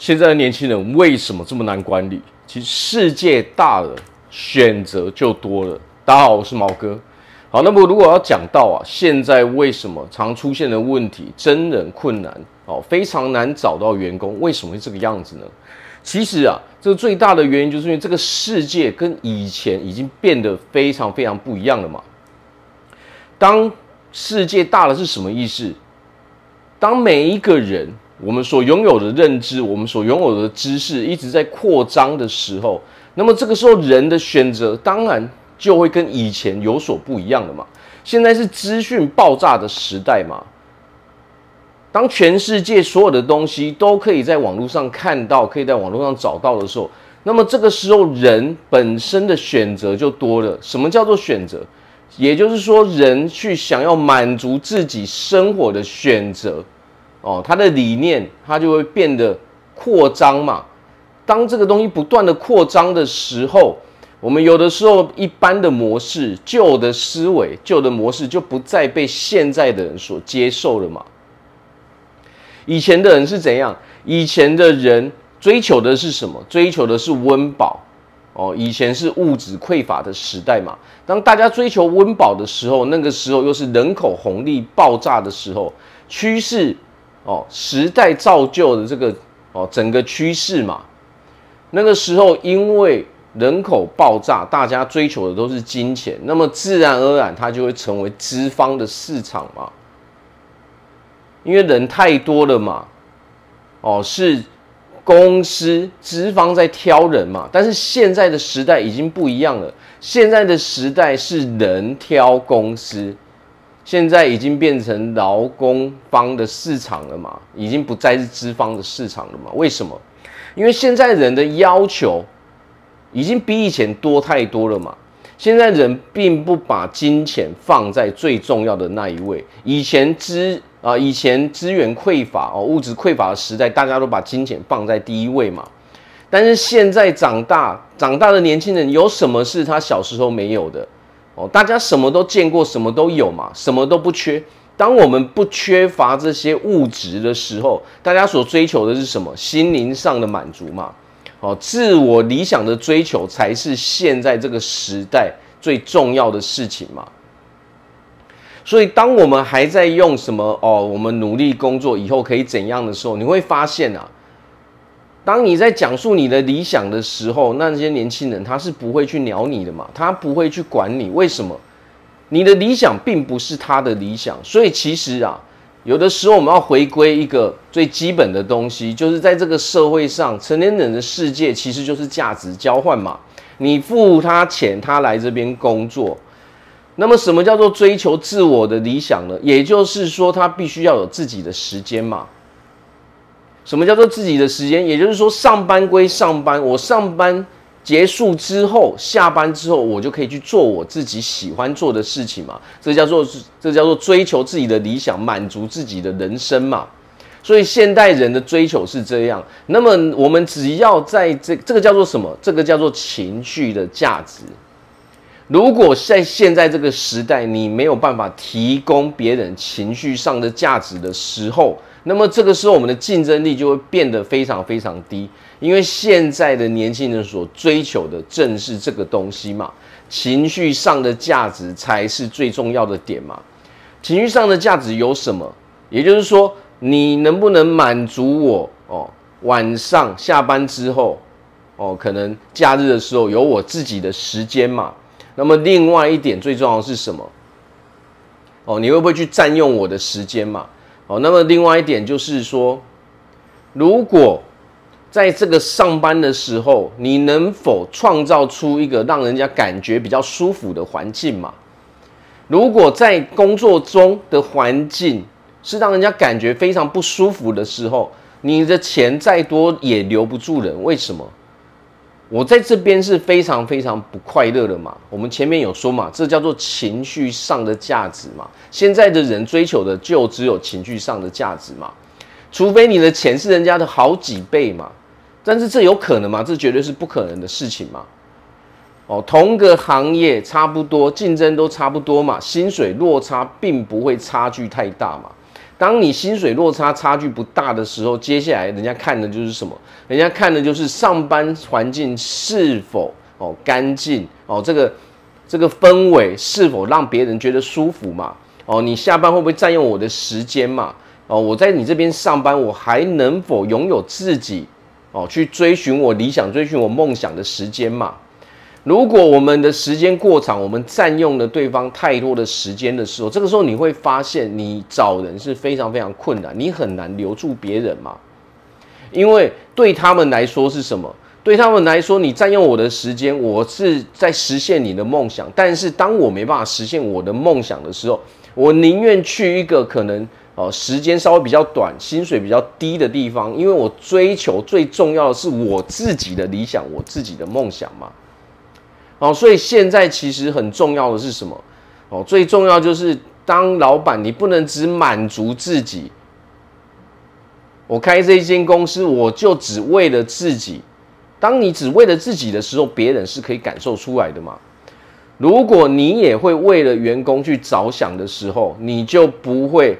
现在的年轻人为什么这么难管理？其实世界大了，选择就多了。大家好，我是毛哥。好，那么如果要讲到啊，现在为什么常出现的问题，真人困难哦，非常难找到员工，为什么会这个样子呢？其实啊，这个最大的原因就是因为这个世界跟以前已经变得非常非常不一样了嘛。当世界大了是什么意思？当每一个人我们所拥有的认知，我们所拥有的知识一直在扩张的时候，那么这个时候人的选择当然就会跟以前有所不一样了嘛。现在是资讯爆炸的时代嘛。当全世界所有的东西都可以在网络上看到，可以在网络上找到的时候，那么这个时候人本身的选择就多了。什么叫做选择？也就是说，人去想要满足自己生活的选择，哦，他的理念他就会变得扩张嘛。当这个东西不断的扩张的时候，我们有的时候一般的模式、旧的思维、旧的模式就不再被现在的人所接受了嘛。以前的人是怎样？以前的人追求的是什么？追求的是温饱哦。以前是物质匮乏的时代嘛。当大家追求温饱的时候，那个时候又是人口红利爆炸的时候，趋势哦，时代造就的这个哦，整个趋势嘛。那个时候因为人口爆炸，大家追求的都是金钱，那么自然而然它就会成为资方的市场嘛。因为人太多了嘛，哦，是公司资方在挑人嘛，但是现在的时代已经不一样了，现在的时代是人挑公司，现在已经变成劳工方的市场了嘛，已经不再是资方的市场了嘛？为什么？因为现在人的要求已经比以前多太多了嘛，现在人并不把金钱放在最重要的那一位，以前资。啊，以前资源匮乏哦，物质匮乏的时代，大家都把金钱放在第一位嘛。但是现在长大长大的年轻人，有什么是他小时候没有的？哦，大家什么都见过，什么都有嘛，什么都不缺。当我们不缺乏这些物质的时候，大家所追求的是什么？心灵上的满足嘛。哦，自我理想的追求才是现在这个时代最重要的事情嘛。所以，当我们还在用什么哦，我们努力工作以后可以怎样的时候，你会发现啊，当你在讲述你的理想的时候，那些年轻人他是不会去鸟你的嘛，他不会去管你。为什么？你的理想并不是他的理想。所以，其实啊，有的时候我们要回归一个最基本的东西，就是在这个社会上，成年人的世界其实就是价值交换嘛。你付他钱，他来这边工作。那么，什么叫做追求自我的理想呢？也就是说，他必须要有自己的时间嘛。什么叫做自己的时间？也就是说，上班归上班，我上班结束之后，下班之后，我就可以去做我自己喜欢做的事情嘛。这叫做这叫做追求自己的理想，满足自己的人生嘛。所以，现代人的追求是这样。那么，我们只要在这这个叫做什么？这个叫做情绪的价值。如果在现在这个时代，你没有办法提供别人情绪上的价值的时候，那么这个时候我们的竞争力就会变得非常非常低。因为现在的年轻人所追求的正是这个东西嘛，情绪上的价值才是最重要的点嘛。情绪上的价值有什么？也就是说，你能不能满足我？哦，晚上下班之后，哦，可能假日的时候有我自己的时间嘛。那么另外一点最重要的是什么？哦，你会不会去占用我的时间嘛？哦，那么另外一点就是说，如果在这个上班的时候，你能否创造出一个让人家感觉比较舒服的环境嘛？如果在工作中的环境是让人家感觉非常不舒服的时候，你的钱再多也留不住人，为什么？我在这边是非常非常不快乐的嘛。我们前面有说嘛，这叫做情绪上的价值嘛。现在的人追求的就只有情绪上的价值嘛，除非你的钱是人家的好几倍嘛。但是这有可能吗？这绝对是不可能的事情嘛。哦，同个行业差不多，竞争都差不多嘛，薪水落差并不会差距太大嘛。当你薪水落差差距不大的时候，接下来人家看的就是什么？人家看的就是上班环境是否哦干净哦，这个这个氛围是否让别人觉得舒服嘛？哦，你下班会不会占用我的时间嘛？哦，我在你这边上班，我还能否拥有自己哦去追寻我理想、追寻我梦想的时间嘛？如果我们的时间过长，我们占用了对方太多的时间的时候，这个时候你会发现，你找人是非常非常困难，你很难留住别人嘛。因为对他们来说是什么？对他们来说，你占用我的时间，我是在实现你的梦想。但是当我没办法实现我的梦想的时候，我宁愿去一个可能哦时间稍微比较短、薪水比较低的地方，因为我追求最重要的是我自己的理想、我自己的梦想嘛。哦，所以现在其实很重要的是什么？哦，最重要就是当老板，你不能只满足自己。我开这一间公司，我就只为了自己。当你只为了自己的时候，别人是可以感受出来的嘛。如果你也会为了员工去着想的时候，你就不会，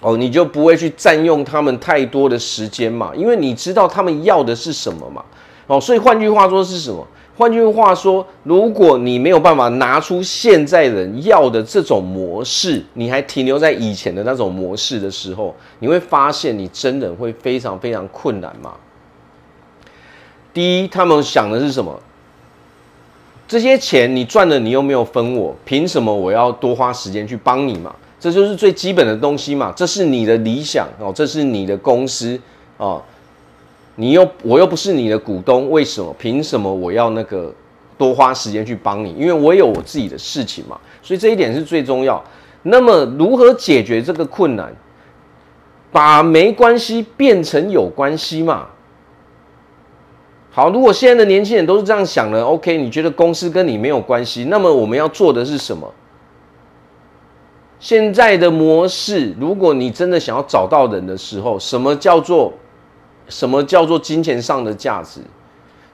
哦，你就不会去占用他们太多的时间嘛，因为你知道他们要的是什么嘛。哦，所以换句话说是什么？换句话说，如果你没有办法拿出现在人要的这种模式，你还停留在以前的那种模式的时候，你会发现你真的会非常非常困难嘛。第一，他们想的是什么？这些钱你赚了，你又没有分我，凭什么我要多花时间去帮你嘛？这就是最基本的东西嘛。这是你的理想哦，这是你的公司哦。你又我又不是你的股东，为什么？凭什么我要那个多花时间去帮你？因为我有我自己的事情嘛，所以这一点是最重要。那么如何解决这个困难？把没关系变成有关系嘛。好，如果现在的年轻人都是这样想的，OK？你觉得公司跟你没有关系，那么我们要做的是什么？现在的模式，如果你真的想要找到人的时候，什么叫做？什么叫做金钱上的价值？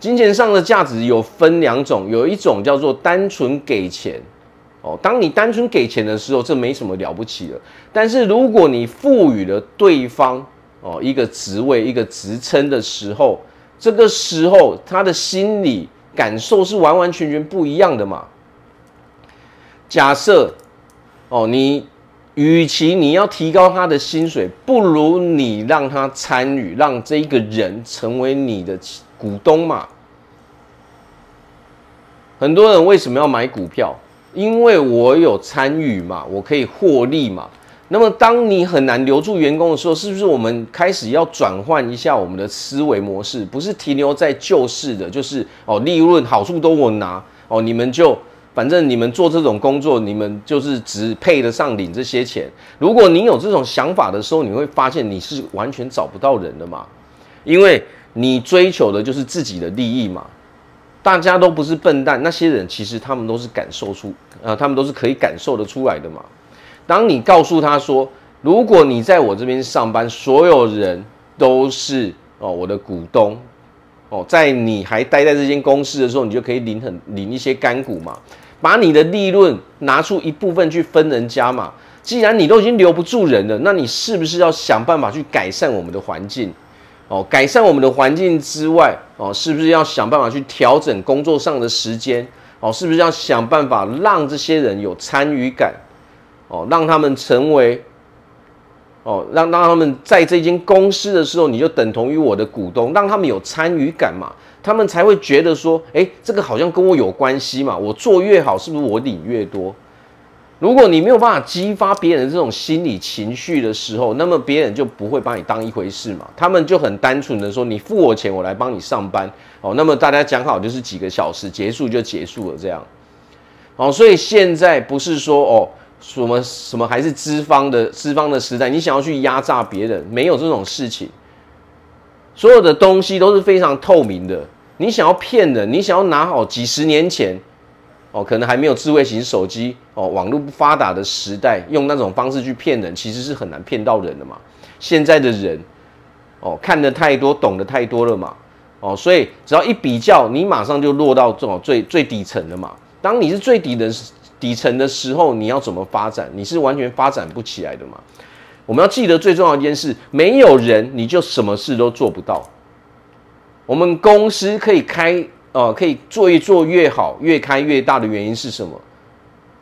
金钱上的价值有分两种，有一种叫做单纯给钱哦。当你单纯给钱的时候，这没什么了不起的。但是如果你赋予了对方哦一个职位、一个职称的时候，这个时候他的心理感受是完完全全不一样的嘛。假设哦你。与其你要提高他的薪水，不如你让他参与，让这一个人成为你的股东嘛。很多人为什么要买股票？因为我有参与嘛，我可以获利嘛。那么，当你很难留住员工的时候，是不是我们开始要转换一下我们的思维模式？不是停留在旧式的，就是哦，利润好处都我拿哦，你们就。反正你们做这种工作，你们就是只配得上领这些钱。如果你有这种想法的时候，你会发现你是完全找不到人的嘛，因为你追求的就是自己的利益嘛。大家都不是笨蛋，那些人其实他们都是感受出，呃，他们都是可以感受得出来的嘛。当你告诉他说，如果你在我这边上班，所有人都是哦我的股东。哦，在你还待在这间公司的时候，你就可以领很领一些干股嘛，把你的利润拿出一部分去分人家嘛。既然你都已经留不住人了，那你是不是要想办法去改善我们的环境？哦，改善我们的环境之外，哦，是不是要想办法去调整工作上的时间？哦，是不是要想办法让这些人有参与感？哦，让他们成为。哦，让让他们在这间公司的时候，你就等同于我的股东，让他们有参与感嘛，他们才会觉得说，诶，这个好像跟我有关系嘛，我做越好，是不是我领越多？如果你没有办法激发别人这种心理情绪的时候，那么别人就不会把你当一回事嘛，他们就很单纯的说，你付我钱，我来帮你上班，哦，那么大家讲好就是几个小时结束就结束了这样，哦，所以现在不是说哦。什么什么还是资方的资方的时代？你想要去压榨别人，没有这种事情。所有的东西都是非常透明的。你想要骗人，你想要拿好几十年前哦，可能还没有智慧型手机哦，网络不发达的时代，用那种方式去骗人，其实是很难骗到人的嘛。现在的人哦，看得太多，懂得太多了嘛。哦，所以只要一比较，你马上就落到这种最最底层的嘛。当你是最底的。底层的时候，你要怎么发展？你是完全发展不起来的嘛。我们要记得最重要一件事：没有人你就什么事都做不到。我们公司可以开，呃，可以做一做越好，越开越大的原因是什么？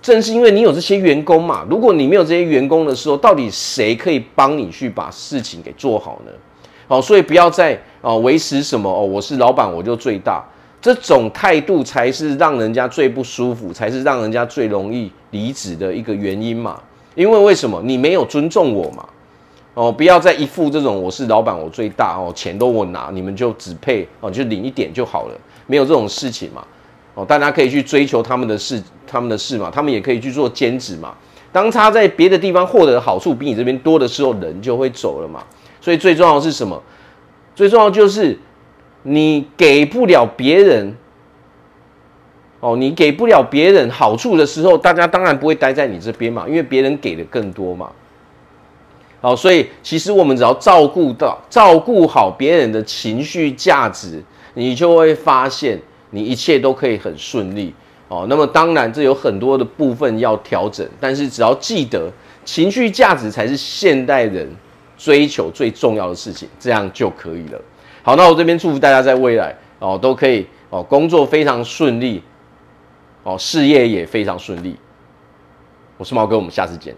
正是因为你有这些员工嘛。如果你没有这些员工的时候，到底谁可以帮你去把事情给做好呢？哦，所以不要再哦维持什么哦，我是老板我就最大，这种态度才是让人家最不舒服，才是让人家最容易离职的一个原因嘛。因为为什么？你没有尊重我嘛。哦，不要再一副这种我是老板我最大哦，钱都我拿，你们就只配哦就领一点就好了，没有这种事情嘛。哦，大家可以去追求他们的事，他们的事嘛，他们也可以去做兼职嘛。当他在别的地方获得好处比你这边多的时候，人就会走了嘛。所以最重要是什么？最重要就是你给不了别人哦，你给不了别人好处的时候，大家当然不会待在你这边嘛，因为别人给的更多嘛。好，所以其实我们只要照顾到、照顾好别人的情绪价值，你就会发现。你一切都可以很顺利哦。那么当然，这有很多的部分要调整，但是只要记得情绪价值才是现代人追求最重要的事情，这样就可以了。好，那我这边祝福大家在未来哦都可以哦工作非常顺利哦，事业也非常顺利。我是毛哥，我们下次见。